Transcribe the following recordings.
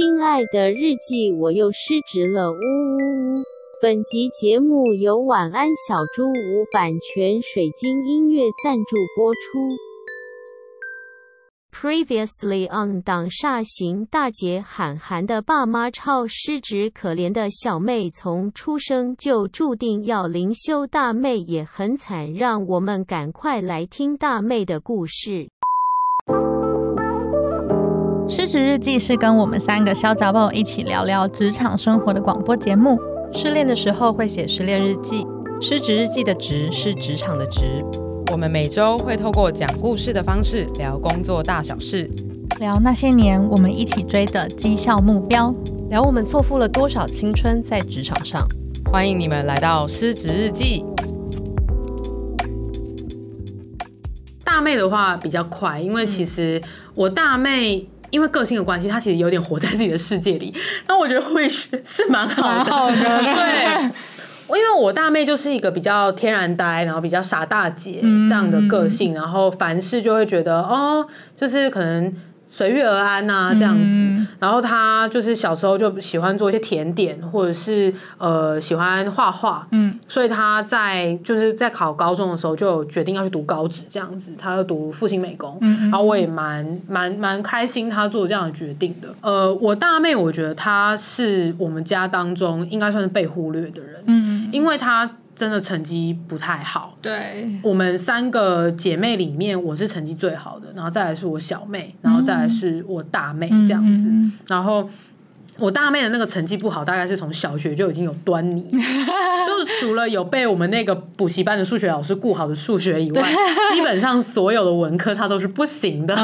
亲爱的日记，我又失职了，呜呜呜！本集节目由晚安小猪无版权水晶音乐赞助播出。Previously on 档煞行大姐喊韩的爸妈超失职，可怜的小妹从出生就注定要灵修，大妹也很惨，让我们赶快来听大妹的故事。失职日记是跟我们三个小杂宝一起聊聊职场生活的广播节目。失恋的时候会写失恋日记，失职日记的职是职场的职。我们每周会透过讲故事的方式聊工作大小事，聊那些年我们一起追的绩效目标，聊我们错付了多少青春在职场上。欢迎你们来到失职日记。大妹的话比较快，因为其实我大妹。因为个性的关系，他其实有点活在自己的世界里。那我觉得会是是蛮好的，好的 对。因为我大妹就是一个比较天然呆，然后比较傻大姐这样的个性，嗯、然后凡事就会觉得哦，就是可能。随遇而安呐、啊，这样子。嗯、然后他就是小时候就喜欢做一些甜点，或者是呃喜欢画画。嗯，所以他在就是在考高中的时候就决定要去读高职，这样子。他要读复兴美工。嗯，然后我也蛮蛮蛮开心他做这样的决定的。呃，我大妹我觉得她是我们家当中应该算是被忽略的人。嗯，因为她。真的成绩不太好。对，我们三个姐妹里面，我是成绩最好的，然后再来是我小妹，然后再来是我大妹这样子，嗯、然后。我大妹的那个成绩不好，大概是从小学就已经有端倪，就是除了有被我们那个补习班的数学老师顾好的数学以外，基本上所有的文科她都是不行的。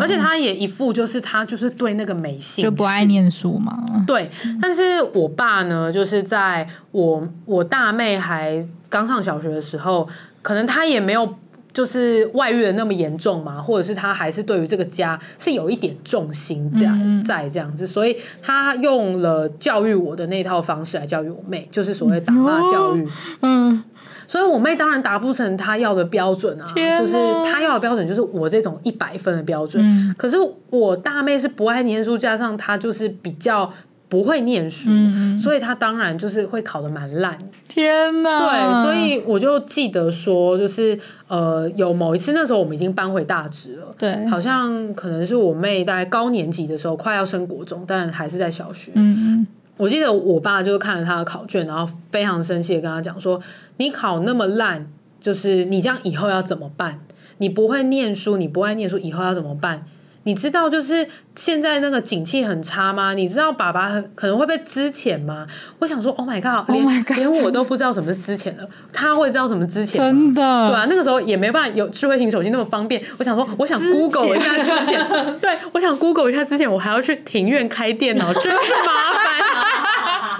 而且她也一副就是她就是对那个没兴趣，就不爱念书嘛。对，但是我爸呢，就是在我我大妹还刚上小学的时候，可能他也没有。就是外遇的那么严重嘛，或者是他还是对于这个家是有一点重心在在这样子，所以他用了教育我的那套方式来教育我妹，就是所谓打骂教育。嗯，所以我妹当然达不成他要的标准啊，就是他要的标准就是我这种一百分的标准。可是我大妹是不爱念书，加上她就是比较。不会念书，嗯、所以他当然就是会考的蛮烂。天哪！对，所以我就记得说，就是呃，有某一次那时候我们已经搬回大直了，对，好像可能是我妹大概高年级的时候，快要升国中，但还是在小学。嗯，我记得我爸就是看了他的考卷，然后非常生气的跟他讲说：“你考那么烂，就是你这样以后要怎么办？你不会念书，你不爱念书，以后要怎么办？”你知道就是现在那个景气很差吗？你知道爸爸很可能会被资遣吗？我想说，Oh my god，连 oh my god, 连我都不知道什么是资遣了，他会知道什么资遣？真的，对啊，那个时候也没办法有智慧型手机那么方便。我想说，我想 Google 一下资遣，对，我想 Google 一下之前，我还要去庭院开电脑，真是麻烦啊。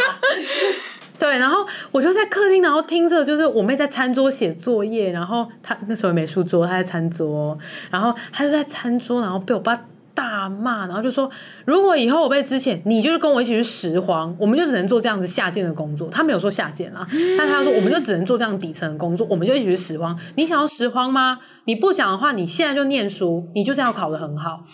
对，然后我就在客厅，然后听着，就是我妹在餐桌写作业，然后她那时候没书桌，她在餐桌，然后她就在餐桌，然后被我爸大骂，然后就说：“如果以后我被之前，你就是跟我一起去拾荒，我们就只能做这样子下贱的工作。”他没有说下贱啦，但他说我们就只能做这样底层的工作，我们就一起去拾荒。你想要拾荒吗？你不想的话，你现在就念书，你就是要考得很好。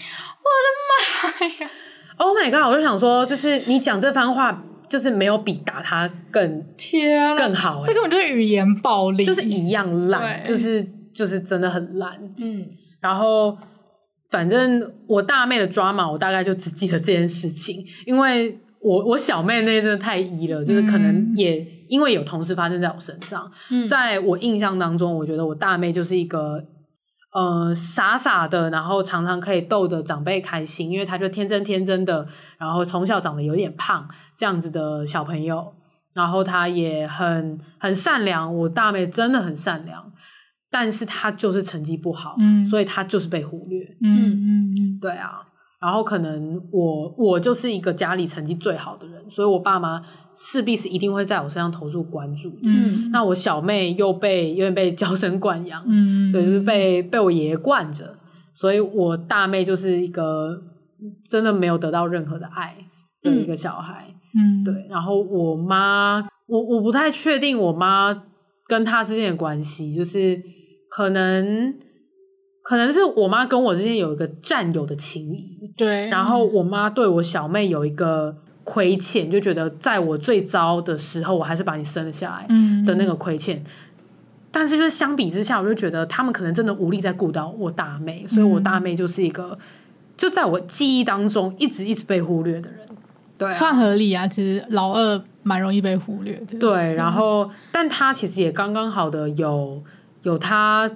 我的妈呀！Oh my god！我就想说，就是你讲这番话。就是没有比打他更天更好，这根本就是语言暴力，就是一样烂，就是就是真的很烂。嗯，然后反正我大妹的 drama，我大概就只记得这件事情，因为我我小妹那真的太一了，就是可能也因为有同事发生在我身上，在我印象当中，我觉得我大妹就是一个。呃，傻傻的，然后常常可以逗得长辈开心，因为他就天真天真的，然后从小长得有点胖这样子的小朋友，然后他也很很善良，我大妹真的很善良，但是他就是成绩不好，嗯，所以他就是被忽略，嗯嗯嗯，对啊，然后可能我我就是一个家里成绩最好的人，所以我爸妈势必是一定会在我身上投入关注。嗯，那我小妹又被有点被娇生惯养，嗯，对，就是被被我爷爷惯着，所以我大妹就是一个真的没有得到任何的爱的一个小孩。嗯，对。然后我妈，我我不太确定我妈跟她之间的关系，就是可能。可能是我妈跟我之间有一个战友的情谊，对。然后我妈对我小妹有一个亏欠，就觉得在我最糟的时候，我还是把你生了下来，的那个亏欠。嗯、但是就是相比之下，我就觉得他们可能真的无力再顾到我大妹，所以我大妹就是一个就在我记忆当中一直一直被忽略的人。对、啊，算合理啊。其实老二蛮容易被忽略的。对，然后，嗯、但他其实也刚刚好的有有他。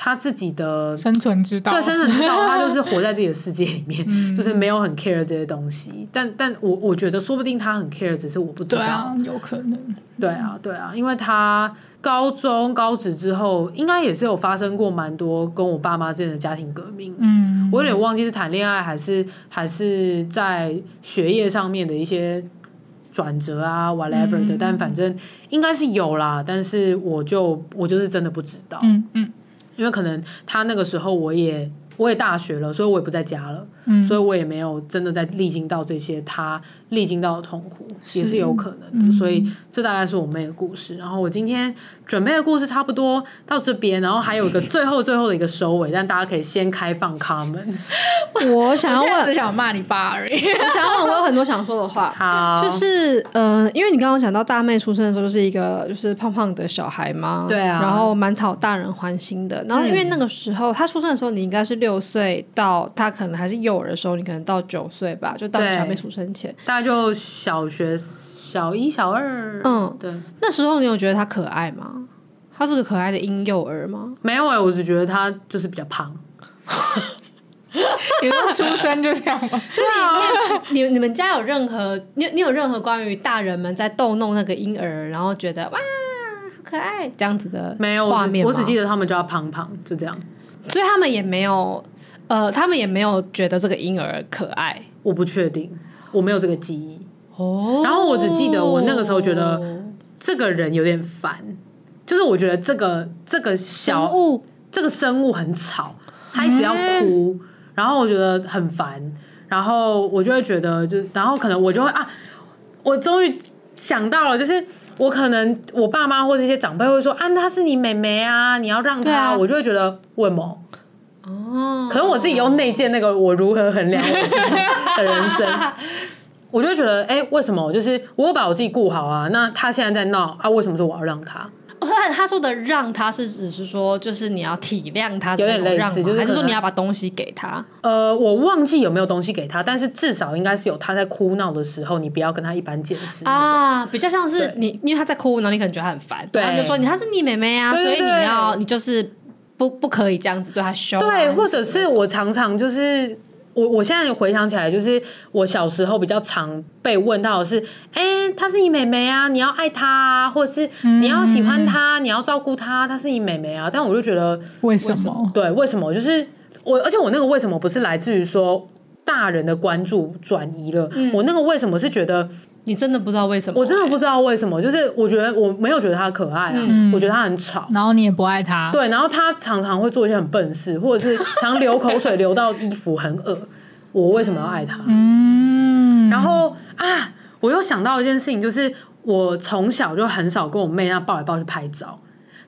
他自己的生存之道，对生存之道，他就是活在自己的世界里面，嗯、就是没有很 care 这些东西。但但我我觉得，说不定他很 care，只是我不知道。啊、有可能。对啊，对啊，因为他高中高职之后，应该也是有发生过蛮多跟我爸妈之间的家庭革命。嗯，我有点忘记是谈恋爱还是还是在学业上面的一些转折啊，whatever 的。嗯、但反正应该是有啦，但是我就我就是真的不知道。嗯嗯。因为可能他那个时候我也我也大学了，所以我也不在家了，嗯，所以我也没有真的在历经到这些他历经到的痛苦，是也是有可能的。嗯、所以这大概是我妹的故事。然后我今天准备的故事差不多到这边，然后还有一个最后最后的一个收尾，但大家可以先开放 comment。我想要问，只想骂你爸而已。我想要问，我有很多想说的话。好，就是呃，因为你刚刚讲到大妹出生的时候是一个就是胖胖的小孩嘛，对啊，然后蛮讨大人欢心的。然后因为那个时候她出生的时候，你应该是六岁到他可能还是幼儿的时候，你可能到九岁吧，就到小妹出生前，大概就小学小一、小二。嗯，对。那时候你有觉得他可爱吗？他是个可爱的婴幼儿吗？没有哎、欸，我只觉得他就是比较胖。你说出生就这样吗？就你你你们家有任何你你有任何关于大人们在逗弄那个婴儿，然后觉得哇好可爱这样子的没有画面？我只记得他们叫胖胖，就这样。所以他们也没有呃，他们也没有觉得这个婴儿可爱。我不确定，我没有这个记忆哦。然后我只记得我那个时候觉得这个人有点烦，就是我觉得这个这个小物这个生物很吵。他一直要哭，然后我觉得很烦，然后我就会觉得，就然后可能我就会啊，我终于想到了，就是我可能我爸妈或者一些长辈会说啊，她是你妹妹啊，你要让她，啊、我就会觉得为什么？哦，可能我自己用内建那个我如何衡量我自己的人生，我就会觉得哎，为什么？就是我把我自己顾好啊，那他现在在闹啊，为什么说我要让他？他他说的让他是只是说，就是你要体谅他，有点类似，就是还是说你要把东西给他？呃，我忘记有没有东西给他，但是至少应该是有他在哭闹的时候，你不要跟他一般见识啊，比较像是你，因为他在哭，然后你可能觉得他很烦，对，就说你他是你妹妹啊，所以你要你就是不不可以这样子对他凶，对，或者是我常常就是。我我现在回想起来，就是我小时候比较常被问到的是，哎、欸，她是你妹妹啊，你要爱她啊，或者是你要喜欢她，你要照顾她，她是你妹妹啊。但我就觉得为什么？对，为什么？就是我，而且我那个为什么不是来自于说大人的关注转移了？嗯、我那个为什么是觉得。你真的不知道为什么？我真的不知道为什么，就是我觉得我没有觉得他可爱啊，嗯、我觉得他很吵，然后你也不爱他，对，然后他常常会做一些很笨事，或者是常流口水流到衣服很恶，我为什么要爱他？嗯，然后啊，我又想到一件事情，就是我从小就很少跟我妹那抱来抱去拍照，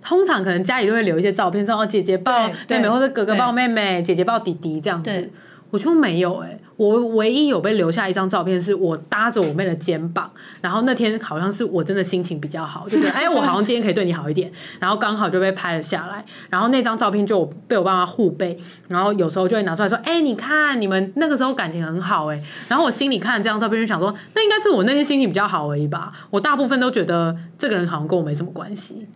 通常可能家里都会留一些照片，说哦姐姐抱妹妹，或者哥哥抱妹妹，姐姐抱弟弟这样子。我就没有哎、我唯一有被留下一张照片，是我搭着我妹的肩膀，然后那天好像是我真的心情比较好，就觉得哎，我好像今天可以对你好一点，然后刚好就被拍了下来，然后那张照片就被我爸妈互背，然后有时候就会拿出来说，哎，你看你们那个时候感情很好哎，然后我心里看这张照片就想说，那应该是我那天心情比较好而已吧，我大部分都觉得这个人好像跟我没什么关系。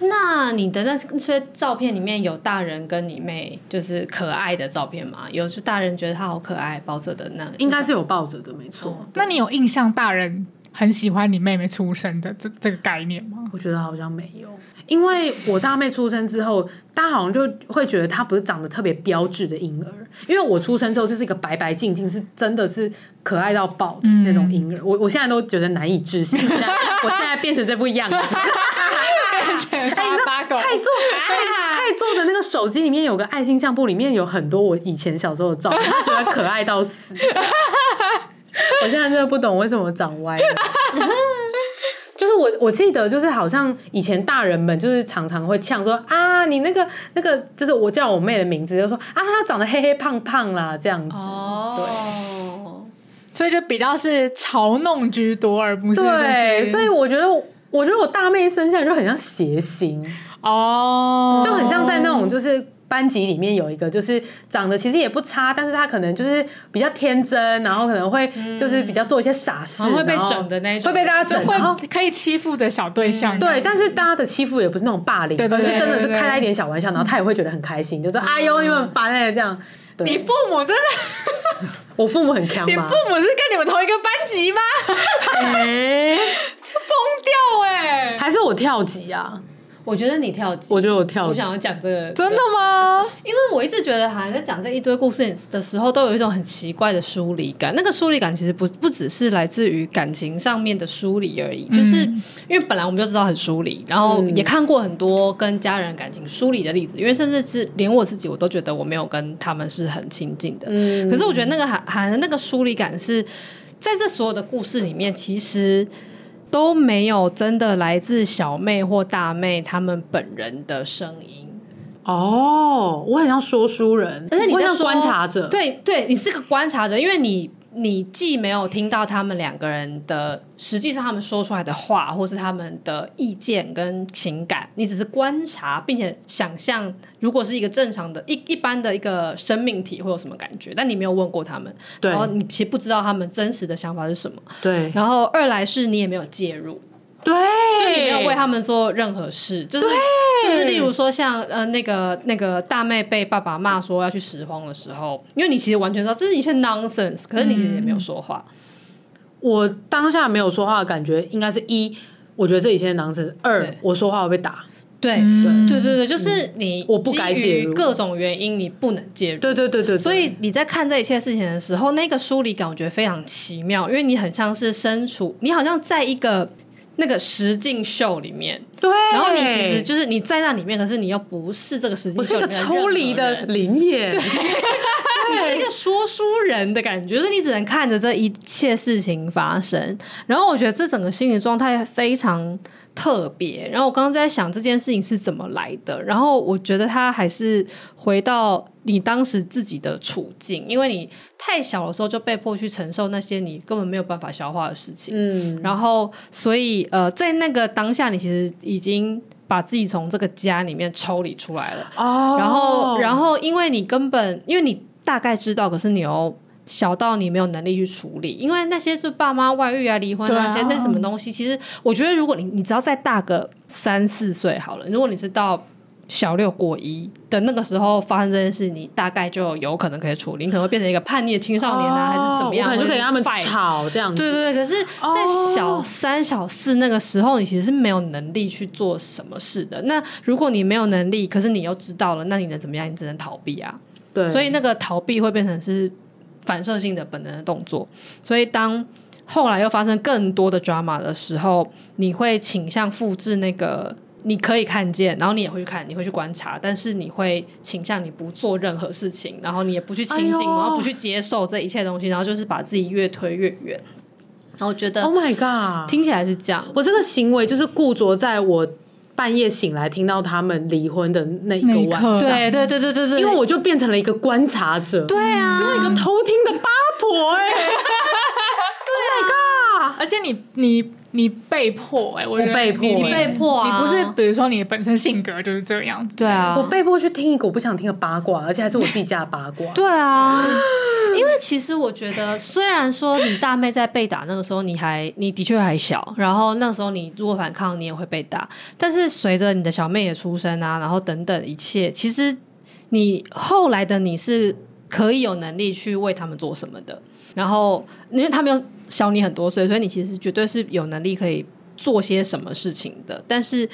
那你的那些照片里面有大人跟你妹就是可爱的照片吗？有是大人觉得她好可爱抱着的那个，应该是有抱着的，没错。那你有印象大人很喜欢你妹妹出生的这这个概念吗？我觉得好像没有，因为我大妹出生之后，大家好像就会觉得她不是长得特别标致的婴儿，因为我出生之后就是一个白白净净，是真的是可爱到爆的那种婴儿。嗯、我我现在都觉得难以置信，我现在变成这副样子。哎，泰做 泰做的那个手机里面有个爱心相簿，里面有很多我以前小时候的照片，觉得可爱到死。我现在真的不懂为什么长歪了。就是我我记得，就是好像以前大人们就是常常会呛说啊，你那个那个，就是我叫我妹的名字，就说啊，她长得黑黑胖胖啦，这样子。哦，对，所以就比较是嘲弄居多，而不是对。所以我觉得，我觉得我大妹生下来就很像谐星哦，就很像在那种就是。班级里面有一个，就是长得其实也不差，但是她可能就是比较天真，然后可能会就是比较做一些傻事，会被整的那种，会被大家整，会可以欺负的小对象。对，但是大家的欺负也不是那种霸凌，而是真的是开了一点小玩笑，然后他也会觉得很开心，就说：“哎呦，你们烦哎，这样。”你父母真的，我父母很强吗？你父母是跟你们同一个班级吗？哎，疯掉哎！还是我跳级啊？我觉得你跳级，我觉得我跳级。我想要讲这个，真的吗？因为我一直觉得，好像在讲这一堆故事的时候，都有一种很奇怪的疏离感。那个疏离感其实不不只是来自于感情上面的疏离而已，嗯、就是因为本来我们就知道很疏离，然后也看过很多跟家人感情疏离的例子。因为甚至是连我自己，我都觉得我没有跟他们是很亲近的。嗯，可是我觉得那个还还那个疏离感是在这所有的故事里面，其实。都没有真的来自小妹或大妹他们本人的声音哦，我很像说书人，而且你像观察者，对对，你是个观察者，因为你。你既没有听到他们两个人的实际上他们说出来的话，或是他们的意见跟情感，你只是观察，并且想象，如果是一个正常的、一一般的一个生命体会有什么感觉，但你没有问过他们，然后你其实不知道他们真实的想法是什么，对。然后二来是你也没有介入，对，就你没有为他们做任何事，就是。就是例如说像呃那个那个大妹被爸爸骂说要去拾荒的时候，因为你其实完全知道这是一些 nonsense，可是你其实也没有说话。嗯、我当下没有说话的感觉应该是一，我觉得这一切 nonsense；二，我说话会被打。对对对对对，就是你我不该介入，各种原因你不能介入。对对对对，所以你在看这一切事情的时候，那个疏离感我觉得非常奇妙，因为你很像是身处，你好像在一个。那个实境秀里面，对，然后你其实就是你在那里面，可是你又不是这个实境秀里面，抽离的灵验，对，你是一个说书人的感觉，就是你只能看着这一切事情发生。然后我觉得这整个心理状态非常特别。然后我刚刚在想这件事情是怎么来的，然后我觉得他还是回到。你当时自己的处境，因为你太小的时候就被迫去承受那些你根本没有办法消化的事情，嗯，然后所以呃，在那个当下，你其实已经把自己从这个家里面抽离出来了，哦，然后然后因为你根本因为你大概知道，可是你又小到你没有能力去处理，因为那些是爸妈外遇啊、离婚啊那些那什么东西，其实我觉得如果你你只要再大个三四岁好了，如果你是到。小六过一的那个时候发生这件事，你大概就有可能可以处理，你可能会变成一个叛逆的青少年啊，还是怎么样？就可以跟他们吵这样子。对对对，可是，在小三、小四那个时候，你其实是没有能力去做什么事的。那如果你没有能力，可是你又知道了，那你能怎么样？你只能逃避啊。对，所以那个逃避会变成是反射性的本能的动作。所以当后来又发生更多的 drama 的时候，你会倾向复制那个。你可以看见，然后你也会去看，你会去观察，但是你会倾向你不做任何事情，然后你也不去亲近，哎、然后不去接受这一切东西，然后就是把自己越推越远。然后我觉得，Oh my God，听起来是这样。我这个行为就是固着在我半夜醒来听到他们离婚的那一个晚上，对对对对对对，因为我就变成了一个观察者，对啊，因为一个偷听的八婆哎、欸。Oh my God，而且你你。你被迫哎、欸，我被迫，你被迫啊！你不是，比如说你本身性格就是这个样子，对啊，我被迫去听一个我不想听的八卦，而且还是我自己家的八卦，对啊。因为其实我觉得，虽然说你大妹在被打那个时候，你还你的确还小，然后那时候你如果反抗，你也会被打。但是随着你的小妹也出生啊，然后等等一切，其实你后来的你是可以有能力去为他们做什么的。然后因为他们又。小你很多岁，所以你其实绝对是有能力可以做些什么事情的。但是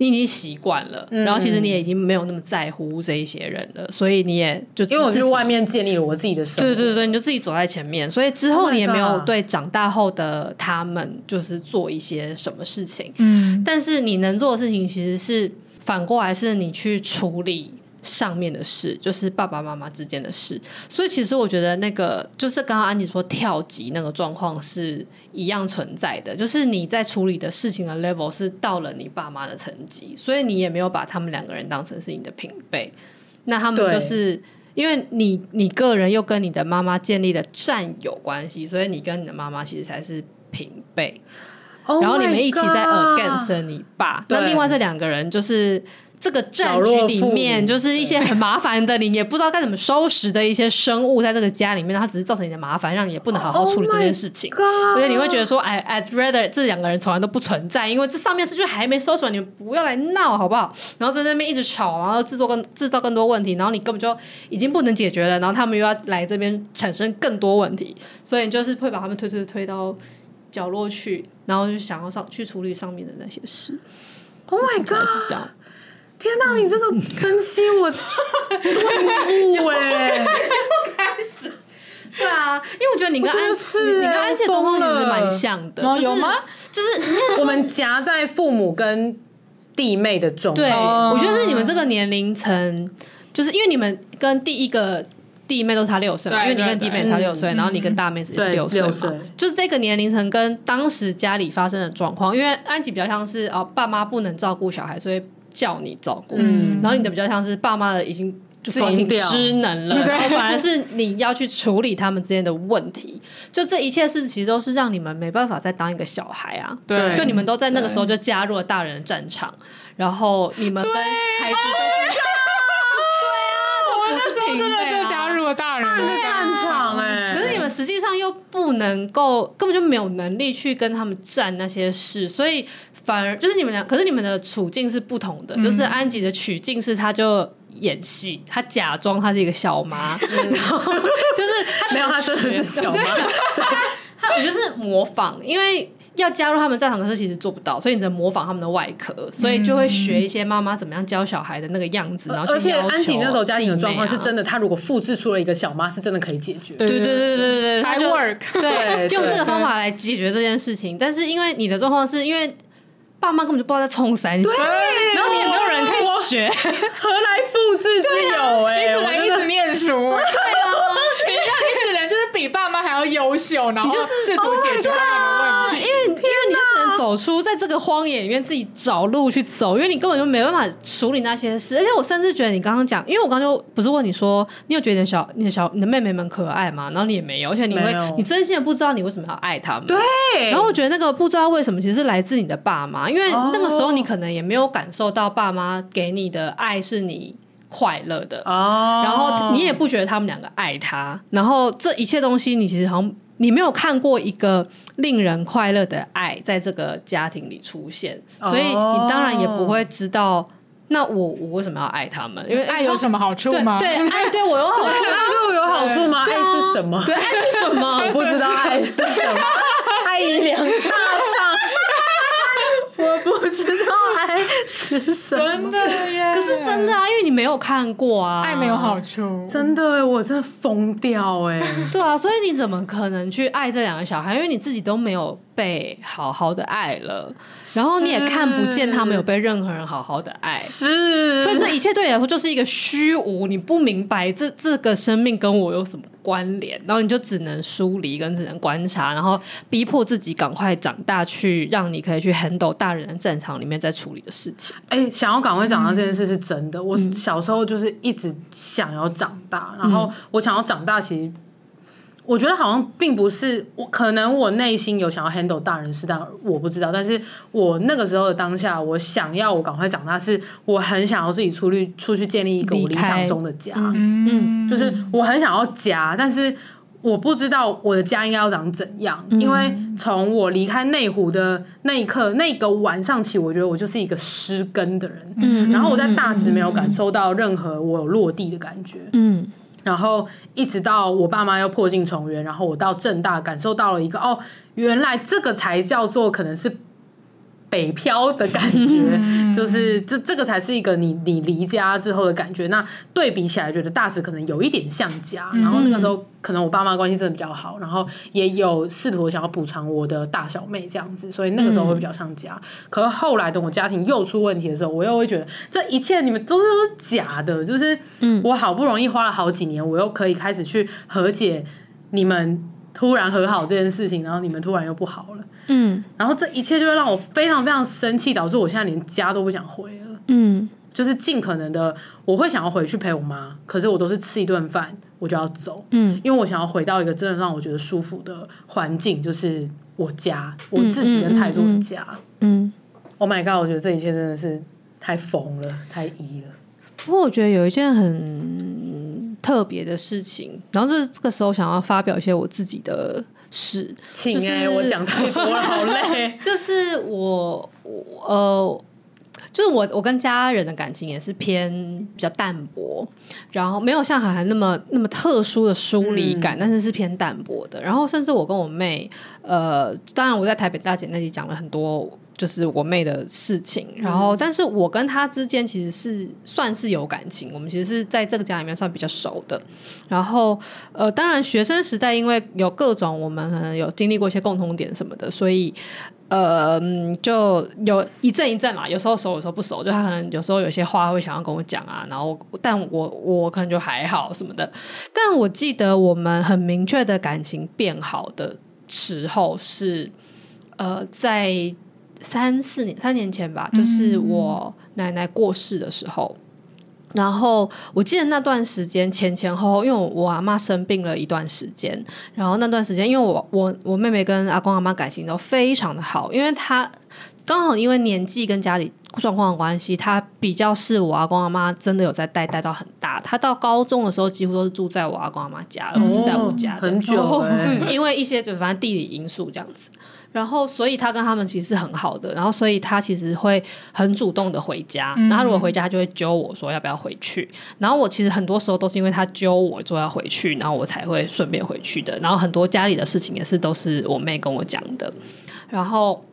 你已经习惯了，嗯、然后其实你也已经没有那么在乎这一些人了，所以你也就因为我去外面建立了我自己的生活，对对对，你就自己走在前面，所以之后你也没有对长大后的他们就是做一些什么事情。嗯，但是你能做的事情其实是反过来，是你去处理。上面的事就是爸爸妈妈之间的事，所以其实我觉得那个就是刚刚安吉说跳级那个状况是一样存在的，就是你在处理的事情的 level 是到了你爸妈的层级，所以你也没有把他们两个人当成是你的平辈，那他们就是因为你你个人又跟你的妈妈建立了战友关系，所以你跟你的妈妈其实才是平辈，oh、然后你们一起在 against 你爸，那另外这两个人就是。这个战局里面，就是一些很麻烦的，你也不知道该怎么收拾的一些生物，在这个家里面，它只是造成你的麻烦，让你也不能好好处理这件事情。而且你会觉得说，哎，I'd rather 这两个人从来都不存在，因为这上面事就还没收拾完，你们不要来闹，好不好？然后在那边一直吵，然后制作更制造更多问题，然后你根本就已经不能解决了，然后他们又要来这边产生更多问题，所以你就是会把他们推推推到角落去，然后就想要上去处理上面的那些事。Oh my god！是这样。天哪，你这个分析我顿悟哎！开始，对啊，因为我觉得你跟安琪，你跟安琪的状况其实蛮像的，有吗？就是我们夹在父母跟弟妹的中间。对，我觉得是你们这个年龄层，就是因为你们跟第一个弟妹都差六岁，因为你跟弟妹差六岁，然后你跟大妹是六岁嘛，就是这个年龄层跟当时家里发生的状况，因为安琪比较像是哦，爸妈不能照顾小孩，所以。叫你照顾，嗯、然后你的比较像是爸妈的已经就挺失能了，然后反而是你要去处理他们之间的问题。就这一切事其实都是让你们没办法再当一个小孩啊。对，就你们都在那个时候就加入了大人的战场，然后你们跟孩子就我那时候真的就加入了大人的战场哎。可是你们实际上又不能够，根本就没有能力去跟他们战那些事，所以。反而就是你们俩，可是你们的处境是不同的。嗯、就是安吉的取境是，他就演戏，他假装他是一个小妈，嗯、然后就是他没有，他真的是小妈。他我就是模仿，因为要加入他们在场，可是其实做不到，所以你只能模仿他们的外壳，所以就会学一些妈妈怎么样教小孩的那个样子。然后而且安吉那时候家庭的状况是真的，她如果复制出了一个小妈，是真的可以解决。对对对对对对，他就 work 对，就用这个方法来解决这件事情。但是因为你的状况是因为。爸妈根本就不知道在冲三小，然后你也没有人可以学，何来复制之有？哎，你只能一直念书。对啊，你你只能就是比爸妈还要优秀，然后试图解决他们的问题。因为走出在这个荒野里面，自己找路去走，因为你根本就没办法处理那些事。而且我甚至觉得你刚刚讲，因为我刚刚就不是问你说，你有觉得小你的小你的妹妹们可爱吗？然后你也没有，而且你会你真心的不知道你为什么要爱他们。对。然后我觉得那个不知道为什么，其实是来自你的爸妈。因为那个时候你可能也没有感受到爸妈给你的爱是你快乐的，oh. 然后你也不觉得他们两个爱他，然后这一切东西你其实好像你没有看过一个令人快乐的爱在这个家庭里出现，所以你当然也不会知道，那我我为什么要爱他们？因为爱有什么好处吗？对，对 爱对我有好处，对我有好处吗？爱是什么？对，爱是什么？我 不知道爱是什么，爱已两大场。我不知道爱是什么，真的耶！可是真的啊，因为你没有看过啊，爱没有好处，真的，我真的疯掉哎！对啊，所以你怎么可能去爱这两个小孩？因为你自己都没有被好好的爱了，然后你也看不见他们有被任何人好好的爱，是，所以这一切对你来说就是一个虚无，你不明白这这个生命跟我有什么关联，然后你就只能疏离跟只能观察，然后逼迫自己赶快长大，去让你可以去 handle 大人的战场里面在处理的事情。哎、欸，想要赶快长大这件事是真的，嗯、我小时候就是一直想要长大，嗯、然后我想要长大，其实。我觉得好像并不是我，可能我内心有想要 handle 大人事，但我不知道。但是我那个时候的当下，我想要我赶快长大，是我很想要自己出去出去建立一个我理想中的家。嗯，就是我很想要家，但是我不知道我的家应该要长怎样。嗯、因为从我离开内湖的那一刻，那个晚上起，我觉得我就是一个失根的人。嗯，然后我在大直没有感受到任何我有落地的感觉。嗯。然后一直到我爸妈又破镜重圆，然后我到正大感受到了一个哦，原来这个才叫做可能是。北漂的感觉，就是这这个才是一个你你离家之后的感觉。那对比起来，觉得大使可能有一点像家。然后那个时候，可能我爸妈关系真的比较好，然后也有试图想要补偿我的大小妹这样子，所以那个时候会比较像家。可是后来等我家庭又出问题的时候，我又会觉得这一切你们都是都是假的。就是我好不容易花了好几年，我又可以开始去和解你们突然和好这件事情，然后你们突然又不好了。嗯，然后这一切就会让我非常非常生气，导致我现在连家都不想回了。嗯，就是尽可能的，我会想要回去陪我妈，可是我都是吃一顿饭我就要走。嗯，因为我想要回到一个真的让我觉得舒服的环境，就是我家，我自己跟泰铢的家。嗯，嗯，嗯，嗯，Oh my god，我觉得这一切真的是太疯了，太异了。不过我觉得有一件很特别的事情，然后这这个时候想要发表一些我自己的。事，请哎，我讲太多了，好累。就是我，我呃，就是我，我跟家人的感情也是偏比较淡薄，然后没有像涵涵那么那么特殊的疏离感，嗯，但是是偏淡薄的。然后甚至我跟我妹，呃，当然我在台北大姐那里讲了很多。就是我妹的事情，然后，但是我跟她之间其实是算是有感情，我们其实是在这个家里面算比较熟的。然后，呃，当然学生时代因为有各种，我们可能有经历过一些共同点什么的，所以，呃，就有一阵一阵啦，有时候熟，有时候不熟。就他可能有时候有些话会想要跟我讲啊，然后，但我我可能就还好什么的。但我记得我们很明确的感情变好的时候是，呃，在。三四年，三年前吧，就是我奶奶过世的时候。嗯、然后我记得那段时间前前后后，因为我，我阿妈生病了一段时间，然后那段时间，因为我我我妹妹跟阿公阿妈感情都非常的好，因为她刚好因为年纪跟家里状况的关系，她比较是我阿公阿妈真的有在带带到很大。她到高中的时候几乎都是住在我阿公阿妈家，而不是在我家的。很久、欸，因为一些就反正地理因素这样子。然后，所以他跟他们其实是很好的。然后，所以他其实会很主动的回家。然后，他如果回家，他就会揪我说要不要回去。然后，我其实很多时候都是因为他揪我说要回去，然后我才会顺便回去的。然后，很多家里的事情也是都是我妹跟我讲的。然后，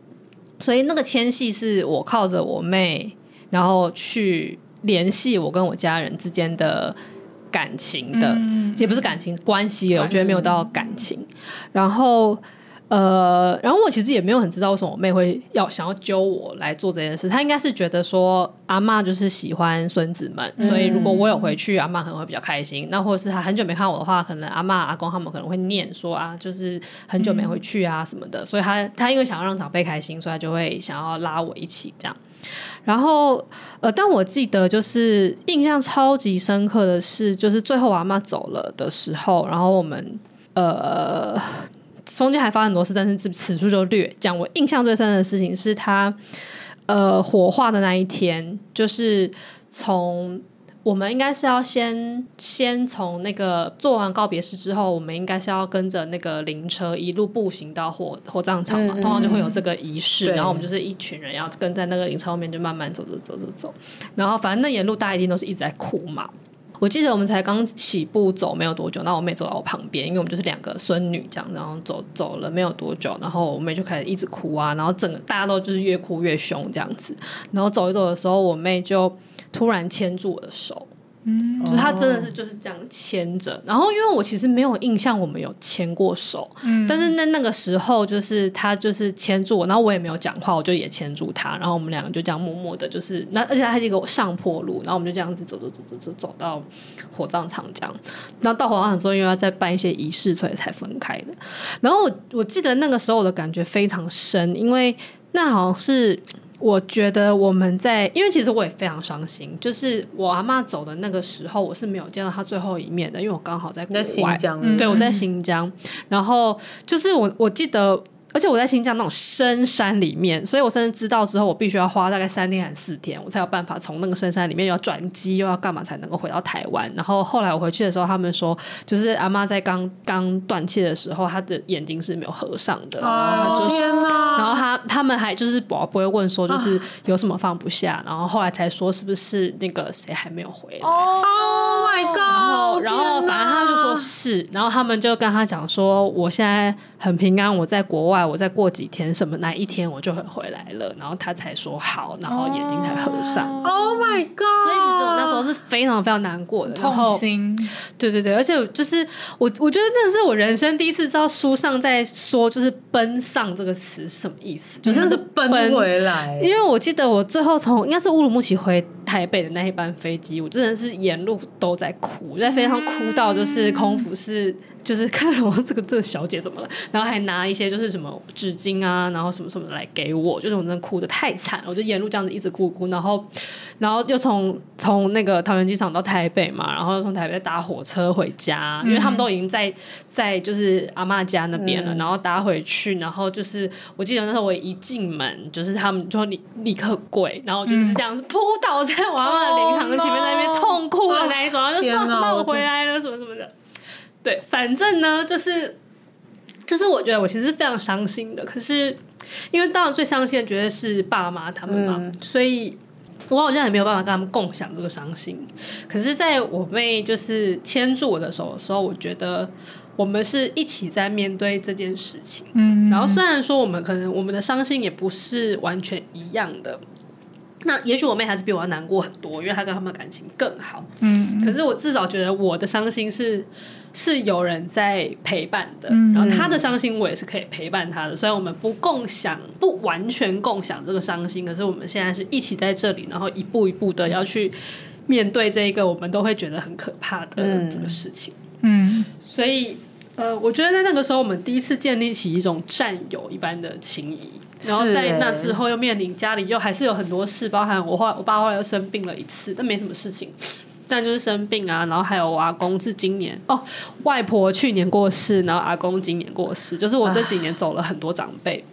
所以那个牵系是我靠着我妹，然后去联系我跟我家人之间的感情的，也不是感情关系，我觉得没有到感情。然后。呃，然后我其实也没有很知道为什么我妹会要想要揪我来做这件事。她应该是觉得说阿妈就是喜欢孙子们，嗯、所以如果我有回去，阿妈可能会比较开心。那或者是她很久没看我的话，可能阿妈阿公他们可能会念说啊，就是很久没回去啊什么的。嗯、所以她她因为想要让长辈开心，所以她就会想要拉我一起这样。然后呃，但我记得就是印象超级深刻的是，就是最后我阿妈走了的时候，然后我们呃。中间还发生很多事，但是此此处就略讲。我印象最深的事情是他，呃，火化的那一天，就是从我们应该是要先先从那个做完告别式之后，我们应该是要跟着那个灵车一路步行到火火葬场嘛，通常就会有这个仪式。然后我们就是一群人要跟在那个灵车后面，就慢慢走走走走走。然后反正那沿路大家一定都是一直在哭嘛。我记得我们才刚起步走没有多久，那我妹走到我旁边，因为我们就是两个孙女这样，然后走走了没有多久，然后我妹就开始一直哭啊，然后整个大家都就是越哭越凶这样子，然后走一走的时候，我妹就突然牵住我的手。嗯，就是他真的是就是这样牵着，然后因为我其实没有印象我们有牵过手，嗯，但是那那个时候就是他就是牵住我，然后我也没有讲话，我就也牵住他，然后我们两个就这样默默的，就是那而且他还是一个上坡路，然后我们就这样子走走走走走走到火葬场这样，然后到火葬场之后因为要再办一些仪式，所以才分开的。然后我我记得那个时候我的感觉非常深，因为那好像是。我觉得我们在，因为其实我也非常伤心，就是我阿嬷走的那个时候，我是没有见到她最后一面的，因为我刚好在国外，在新疆，对，我在新疆，然后就是我我记得。而且我在新疆那种深山里面，所以我甚至知道之后，我必须要花大概三天还是四天，我才有办法从那个深山里面又要转机又要干嘛才能够回到台湾。然后后来我回去的时候，他们说，就是阿妈在刚刚断气的时候，她的眼睛是没有合上的。哦，天哪！然后他他们还就是宝不会问说，就是有什么放不下。然后后来才说是不是那个谁还没有回来？哦是，然后他们就跟他讲说，我现在很平安，我在国外，我再过几天什么哪一天我就会回来了。然后他才说好，然后眼睛才合上。Oh my god！所以其实我那时候是非常非常难过的，痛心。对对对，而且就是我我觉得那是我人生第一次知道书上在说就是奔丧这个词是什么意思，就是那是奔回来。因为我记得我最后从应该是乌鲁木齐回台北的那一班飞机，我真的是沿路都在哭，在飞机上哭到就是空服是。就是看我这个这个小姐怎么了，然后还拿一些就是什么纸巾啊，然后什么什么来给我，就是我真的哭的太惨了，我就沿路这样子一直哭哭，然后然后又从从那个桃园机场到台北嘛，然后又从台北搭火车回家，因为他们都已经在在就是阿妈家那边了，然后搭回去，然后就是我记得那时候我一进门，就是他们就立立刻跪，然后就是这样子扑倒在我阿嬷的灵堂前面，在那边痛哭的那一种，然后就说妈我回来了什么什么的。对，反正呢，就是，就是我觉得我其实是非常伤心的。可是，因为当然最伤心的绝对是爸妈他们嘛，嗯、所以我好像也没有办法跟他们共享这个伤心。可是，在我妹就是牵住我的手的时候，我觉得我们是一起在面对这件事情。嗯，然后虽然说我们可能我们的伤心也不是完全一样的。那也许我妹还是比我要难过很多，因为她跟他们感情更好。嗯，可是我至少觉得我的伤心是是有人在陪伴的，嗯、然后他的伤心我也是可以陪伴他的。虽然我们不共享，不完全共享这个伤心，可是我们现在是一起在这里，然后一步一步的要去面对这一个我们都会觉得很可怕的这个事情。嗯，所以呃，我觉得在那个时候，我们第一次建立起一种战友一般的情谊。然后在那之后又面临家里又还是有很多事，包含我后我爸后来又生病了一次，但没什么事情，但就是生病啊。然后还有我阿公是今年哦，外婆去年过世，然后阿公今年过世，就是我这几年走了很多长辈，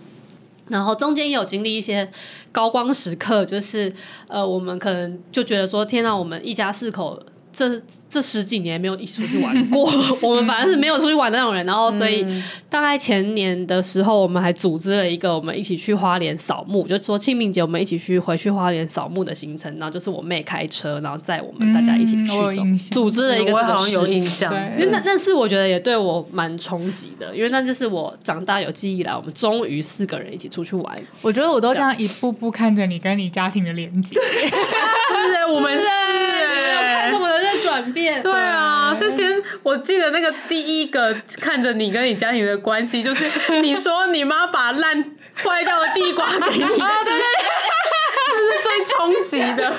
然后中间也有经历一些高光时刻，就是呃，我们可能就觉得说，天哪，我们一家四口。这这十几年没有一起出去玩过，我们反正是没有出去玩的那种人。然后，所以大概前年的时候，我们还组织了一个我们一起去花莲扫墓，就说清明节我们一起去回去花莲扫墓的行程。然后就是我妹开车，然后载我们大家一起去走，组织了一个这个。我好像有印象，因为那那次我觉得也对我蛮冲击的，因为那就是我长大有记忆以来，我们终于四个人一起出去玩。我觉得我都这样一步步看着你跟你家庭的连接，是我们是。转变对啊，是先我记得那个第一个看着你跟你家庭的关系，就是 你说你妈把烂坏掉的地瓜给你吃，这是最冲击的。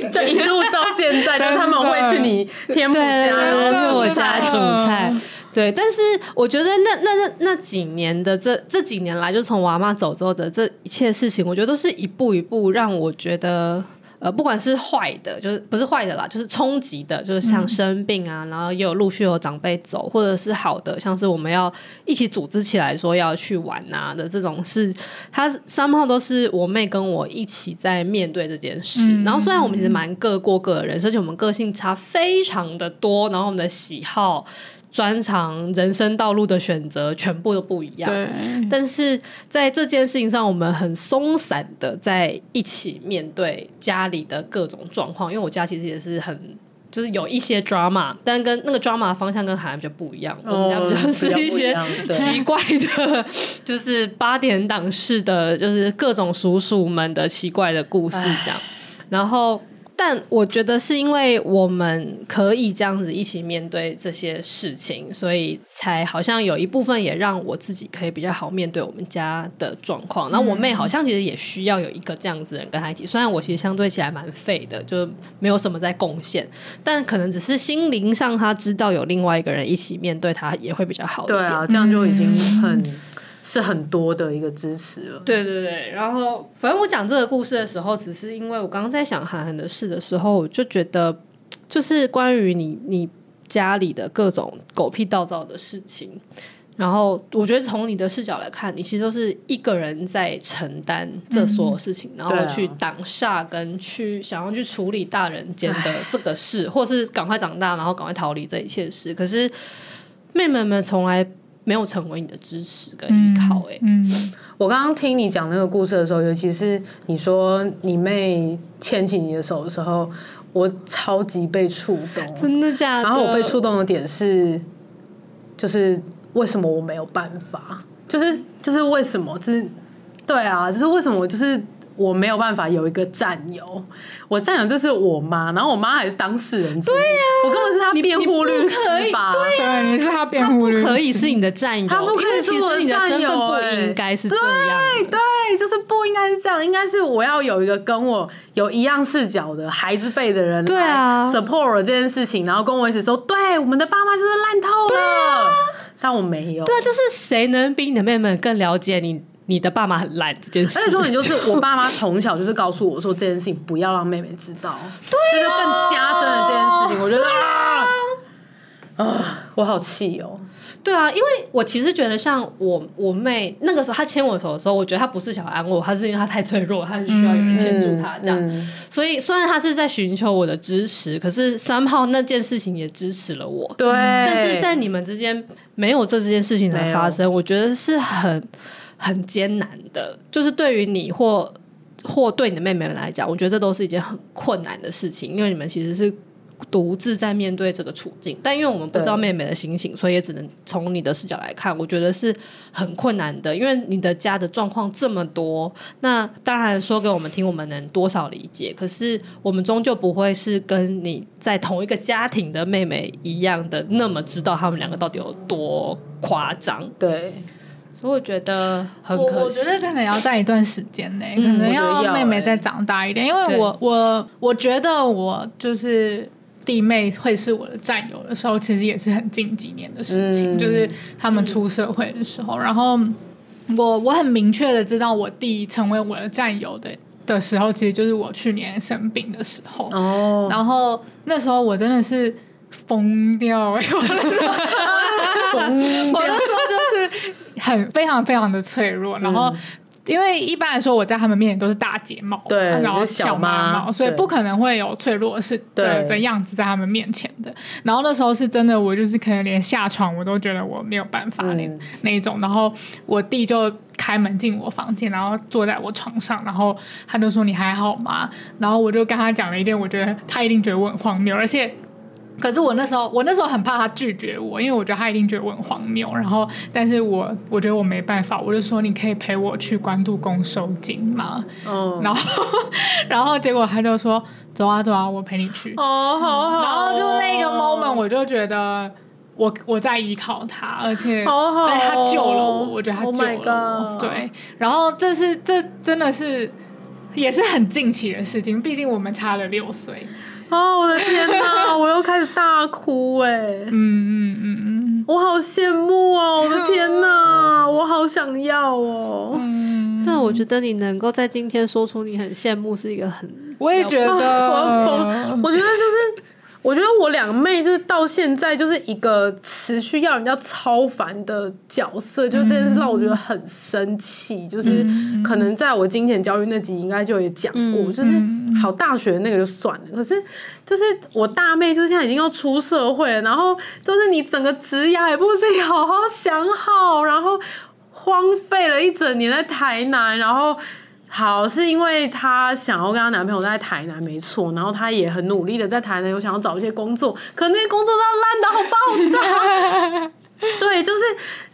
就一路到现在，就他们会去你天母家，然后做家煮菜。对，但是我觉得那那那那几年的这这几年来，就从我阿嬷走之后的这一切事情，我觉得都是一步一步让我觉得。呃，不管是坏的，就是不是坏的啦，就是冲击的，就是像生病啊，嗯、然后也有陆续有长辈走，或者是好的，像是我们要一起组织起来说要去玩啊的这种事，他三号都是我妹跟我一起在面对这件事。嗯、然后虽然我们其实蛮各过各的人，而且我们个性差非常的多，然后我们的喜好。专长、人生道路的选择全部都不一样，对。但是在这件事情上，我们很松散的在一起面对家里的各种状况。因为我家其实也是很，就是有一些 drama，但跟那个 drama 的方向跟海岸就不一样。哦、我们家就是一些奇怪的，就是八点档式的，就是各种叔叔们的奇怪的故事这样。然后。但我觉得是因为我们可以这样子一起面对这些事情，所以才好像有一部分也让我自己可以比较好面对我们家的状况。那我妹好像其实也需要有一个这样子的人跟她一起。虽然我其实相对起来蛮废的，就没有什么在贡献，但可能只是心灵上她知道有另外一个人一起面对她也会比较好一点。对啊，这样就已经很。是很多的一个支持了。对对对，然后反正我讲这个故事的时候，只是因为我刚刚在想韩寒的事的时候，我就觉得就是关于你你家里的各种狗屁道灶的事情，然后我觉得从你的视角来看，你其实都是一个人在承担这所有事情，嗯、然后去挡煞跟去想要去处理大人间的这个事，或 是赶快长大，然后赶快逃离这一切事。可是妹妹们从来。没有成为你的支持跟依靠哎、欸嗯。嗯，我刚刚听你讲那个故事的时候，尤其是你说你妹牵起你的手的时候，我超级被触动，真的假的？然后我被触动的点是，就是为什么我没有办法？就是就是为什么？就是对啊，就是为什么我就是。我没有办法有一个战友，我战友就是我妈，然后我妈还是当事人。对呀、啊，我根本是她辩护律师吧？对、啊，你是她辩护律师，不可以是你的战友，他不可以是我的战友，不应该是这样。对对，就是不应该是这样，应该是我要有一个跟我有一样视角的孩子辈的人，对啊，support 这件事情，然后跟我一起说，对，我们的爸妈就是烂透了，啊、但我没有。对啊，就是谁能比你的妹妹更了解你？你的爸妈很烂这件事，而且重点就是我爸妈从小就是告诉我说，这件事情不要让妹妹知道，这就更加深了这件事情。我觉得啊，啊，我好气哦。对啊，因为我其实觉得像我我妹那个时候，她牵我手的时候，我觉得她不是想安慰我，她是因为她太脆弱，她是需要有人牵住她这样。嗯嗯、所以虽然她是在寻求我的支持，可是三号那件事情也支持了我。对，但是在你们之间没有这这件事情的发生，我觉得是很。很艰难的，就是对于你或或对你的妹妹们来讲，我觉得这都是一件很困难的事情，因为你们其实是独自在面对这个处境。但因为我们不知道妹妹的心情，所以也只能从你的视角来看，我觉得是很困难的。因为你的家的状况这么多，那当然说给我们听，我们能多少理解？可是我们终究不会是跟你在同一个家庭的妹妹一样的，那么知道他们两个到底有多夸张。对。我觉得很可惜，我觉得可能要在一段时间内，嗯、可能要妹妹再长大一点，因为我我我觉得我就是弟妹会是我的战友的时候，其实也是很近几年的事情，嗯、就是他们出社会的时候，然后我我很明确的知道我弟成为我的战友的的时候，其实就是我去年生病的时候，哦，然后那时候我真的是疯掉，我那时候，我那时候就是。很非常非常的脆弱，然后因为一般来说我在他们面前都是大睫毛，对，然后小妈毛，所以不可能会有脆弱是的的样子在他们面前的。然后那时候是真的，我就是可能连下床我都觉得我没有办法那那一种。然后我弟就开门进我房间，然后坐在我床上，然后他就说：“你还好吗？”然后我就跟他讲了一点，我觉得他一定觉得我很荒谬，而且。可是我那时候，我那时候很怕他拒绝我，因为我觉得他一定觉得我很荒谬。然后，但是我我觉得我没办法，我就说，你可以陪我去关渡宫收惊吗？嗯，然后，然后结果他就说走啊走啊，我陪你去。哦，好好。然后就那个 moment，我就觉得我我在依靠他，而且哎，他救了我，我觉得他救了我。对，然后这是这真的是也是很近期的事情，毕竟我们差了六岁。哦，我的天哪！我又开始大哭哎、欸！嗯嗯嗯嗯，我好羡慕哦！我的天哪，我好想要哦！嗯，但我觉得你能够在今天说出你很羡慕，是一个很……我也觉得，我要疯！我觉得就是。我觉得我两个妹就是到现在就是一个持续要人家超凡的角色，就这件事让我觉得很生气。就是可能在我金钱教育那集应该就也讲过，就是好大学那个就算了，可是就是我大妹就是现在已经要出社会了，然后就是你整个职涯也不自己好好想好，然后荒废了一整年在台南，然后。好，是因为她想要跟她男朋友在台南，没错，然后她也很努力的在台南，有想要找一些工作，可那些工作都烂的好爆炸。对，就是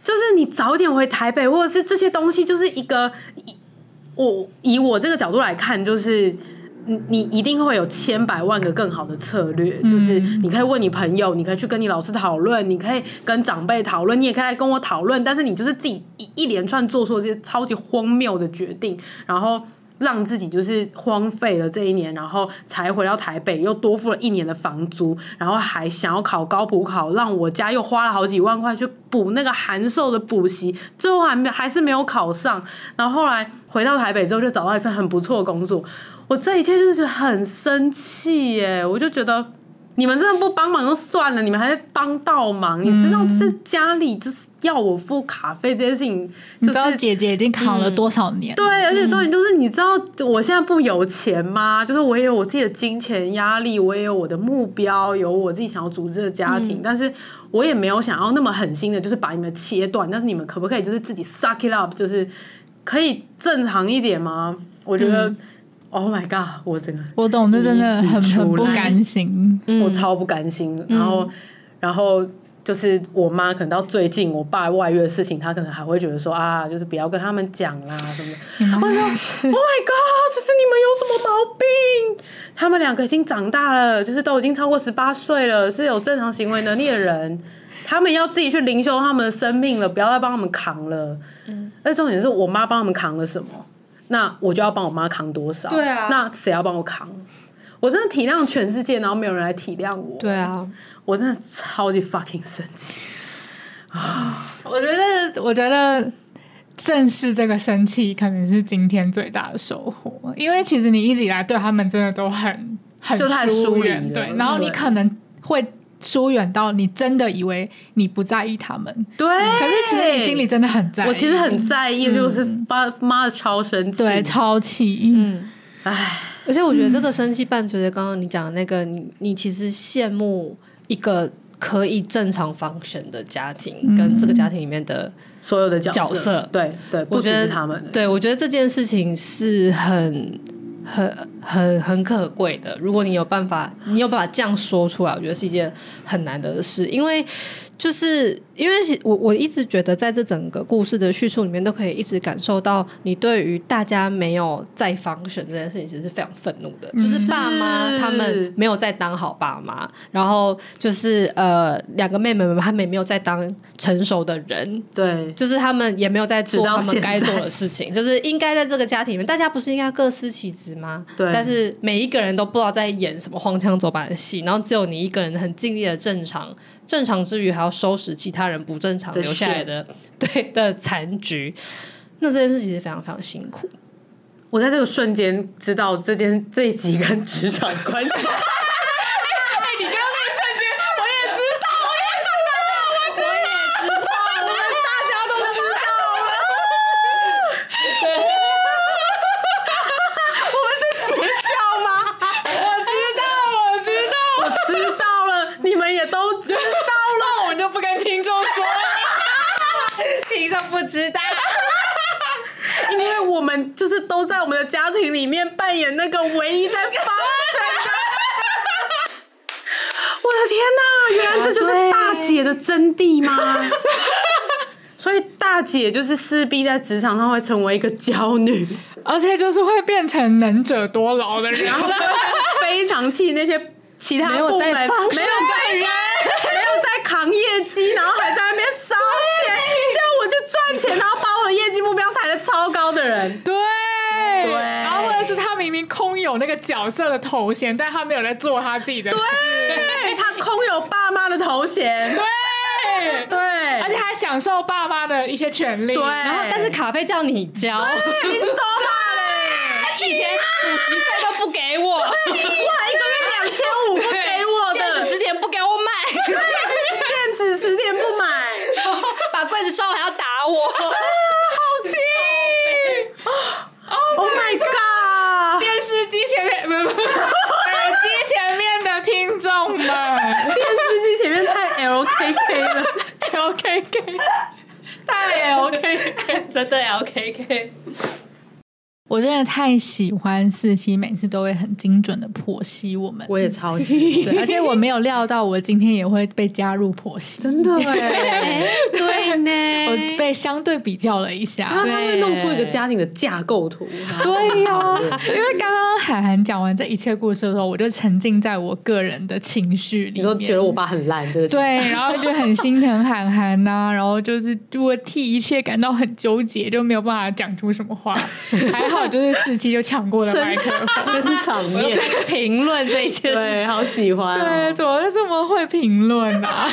就是你早点回台北，或者是这些东西，就是一个我以我这个角度来看，就是。你你一定会有千百万个更好的策略，嗯、就是你可以问你朋友，你可以去跟你老师讨论，你可以跟长辈讨论，你也可以来跟我讨论。但是你就是自己一一连串做出这些超级荒谬的决定，然后让自己就是荒废了这一年，然后才回到台北，又多付了一年的房租，然后还想要考高普考，让我家又花了好几万块去补那个函授的补习，最后还没还是没有考上。然后后来回到台北之后，就找到一份很不错的工作。我这一切就是很生气耶！我就觉得你们真的不帮忙就算了，你们还在帮倒忙。嗯、你知道，就是家里就是要我付卡费这件事情，你知道姐姐已经扛了多少年？对，而且重点就是你知道我现在不有钱吗？就是我也有我自己的金钱压力，我也有我的目标，有我自己想要组织的家庭，嗯、但是我也没有想要那么狠心的，就是把你们切断。但是你们可不可以就是自己 suck it up，就是可以正常一点吗？我觉得。嗯，Oh my god！我真的，我懂，这真的很很不甘心，我超不甘心。然后，然后。就是我妈可能到最近我爸外遇的事情，她可能还会觉得说啊，就是不要跟他们讲啦什么的。我说 Oh my God，就是你们有什么毛病？他们两个已经长大了，就是都已经超过十八岁了，是有正常行为能力的人，他们要自己去灵修他们的生命了，不要再帮他们扛了。嗯，而重点是我妈帮他们扛了什么，那我就要帮我妈扛多少？对啊，那谁要帮我扛？我真的体谅全世界，然后没有人来体谅我。对啊。我真的超级 fucking 生气啊！我觉得，我觉得正视这个生气，可能是今天最大的收获。因为其实你一直以来对他们真的都很很疏远，对。然后你可能会疏远到你真的以为你不在意他们，对。可是其实你心里真的很在意。我其实很在意，就是爸妈的超生气，对，超气。嗯，唉。而且我觉得这个生气伴随着刚刚你讲的那个，你你其实羡慕。一个可以正常 function 的家庭，跟这个家庭里面的所有的角色，角色对对，不只是他们。对，我觉得这件事情是很、很、很、很可贵的。如果你有办法，你有办法这样说出来，我觉得是一件很难得的事，因为。就是因为我我一直觉得，在这整个故事的叙述里面，都可以一直感受到你对于大家没有在 function 这件事情，其实是非常愤怒的。就是爸妈他们没有在当好爸妈，然后就是呃两个妹妹们他们也没有在当成熟的人，对，就是他们也没有在做他们该做的事情，就是应该在这个家庭里面，大家不是应该各司其职吗？对，但是每一个人都不知道在演什么荒腔走板的戏，然后只有你一个人很尽力的正常。正常之余还要收拾其他人不正常留下来的 对的残局，那这件事其实非常非常辛苦。我在这个瞬间知道这件这一集跟职场关系。都在我们的家庭里面扮演那个唯一在发展的。我的天哪，原来这就是大姐的真谛吗？所以大姐就是势必在职场上会成为一个娇女，而且就是会变成能者多劳的人，然 后非常气那些其他部门没有在人，没有在扛业绩，然后还在那边烧钱，这样我就赚钱，然后把我的业绩目标抬得超高的人，对。对，然后或者是他明明空有那个角色的头衔，但他没有在做他自己的事。对，他空有爸妈的头衔。对对，而且还享受爸妈的一些权利。对，然后但是卡费叫你交，你说话嘞？他以前补习费都不给我，哇，一个月两千五不给我的，电子词典不给我买，电子词典不买，把柜子烧了还要打我。Oh my god！电视机前面，不不不，耳机前面的听众们，电视机前面太 LKK 了 太 OK K，真的 LKK。我真的太喜欢四七，每次都会很精准的剖析我们。我也超喜欢，而且我没有料到我今天也会被加入剖析，真的哎，对呢，我被相对比较了一下，他会弄出一个家庭的架构图。对呀、啊，因为刚刚海涵讲完这一切故事的时候，我就沉浸在我个人的情绪里面，你说觉得我爸很烂，这个对，然后就很心疼函函呐，然后就是我替一切感到很纠结，就没有办法讲出什么话，还好。就是四期就抢过了麦克风，场面。评论这些，对，好喜欢、哦。对，怎么会这么会评论啊？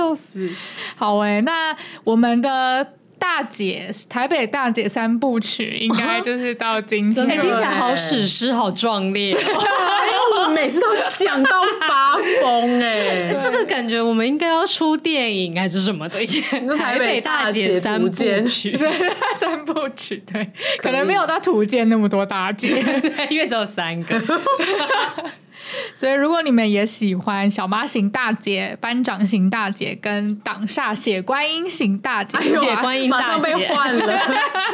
笑死！好哎、欸，那我们的大姐，台北大姐三部曲，应该就是到今天。哎、欸，听起来好史诗，好壮烈我。每次都讲到发疯哎、欸，这个感觉我们应该要出电影还是什么的？台北大姐三部曲，对，三部曲，对，可能没有到图鉴那么多大姐，因为只有三个。所以，如果你们也喜欢小妈型大姐、班长型大姐跟挡煞血观音型大姐，血观音大姐。马上被换了，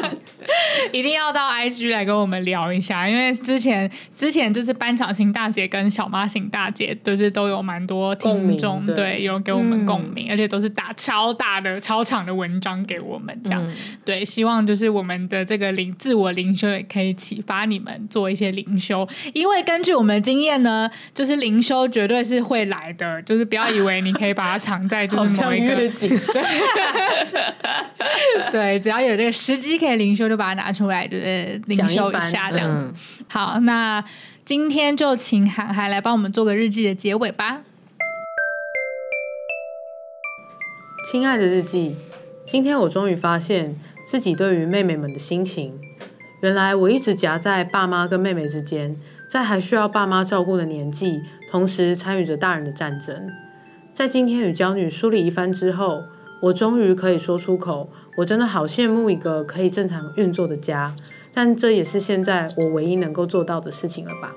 一定要到 IG 来跟我们聊一下，因为之前之前就是班长型大姐跟小妈型大姐，就是都有蛮多听众对，有给我们共鸣，嗯、而且都是打超大的超长的文章给我们，这样、嗯、对，希望就是我们的这个灵自我灵修也可以启发你们做一些灵修，因为根据我们的经验呢，就是灵修绝对是会来的，就是不要以为你可以把它藏在就是某一个 对，对，只要有这个时机可以灵修，就把它拿出来，就是灵修一下这样子。好，那今天就请涵涵来帮我们做个日记的结尾吧。亲爱的日记，今天我终于发现自己对于妹妹们的心情。原来我一直夹在爸妈跟妹妹之间，在还需要爸妈照顾的年纪，同时参与着大人的战争。在今天与娇女梳理一番之后，我终于可以说出口，我真的好羡慕一个可以正常运作的家，但这也是现在我唯一能够做到的事情了吧。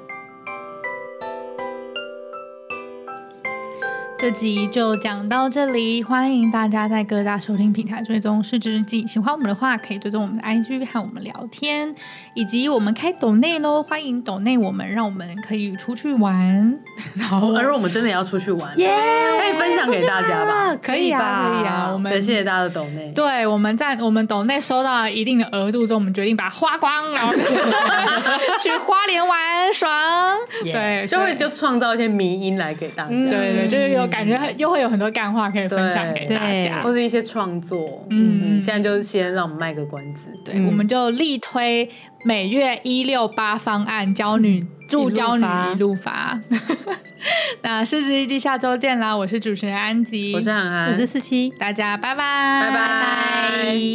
这集就讲到这里，欢迎大家在各大收听平台追踪失职日记。喜欢我们的话，可以追踪我们的 IG 和我们聊天，以及我们开抖内喽，欢迎抖内我们，让我们可以出去玩。然后，而我们真的要出去玩，耶！可以分享给大家吧？可以吧？可以啊！我们对，谢谢大家的抖内。对，我们在我们抖内收到一定的额度之后，我们决定把它花光，然后去花莲玩爽。对，就会就创造一些迷音来给大家。嗯、对对，就是有。感觉又会有很多干话可以分享给大家，或是一些创作。嗯，嗯，现在就是先让我们卖个关子。对，嗯、我们就力推每月一六八方案，教女助教女一路发。那四十一季下周见啦！我是主持人安吉，我是涵涵，我是四七，大家拜拜，拜拜。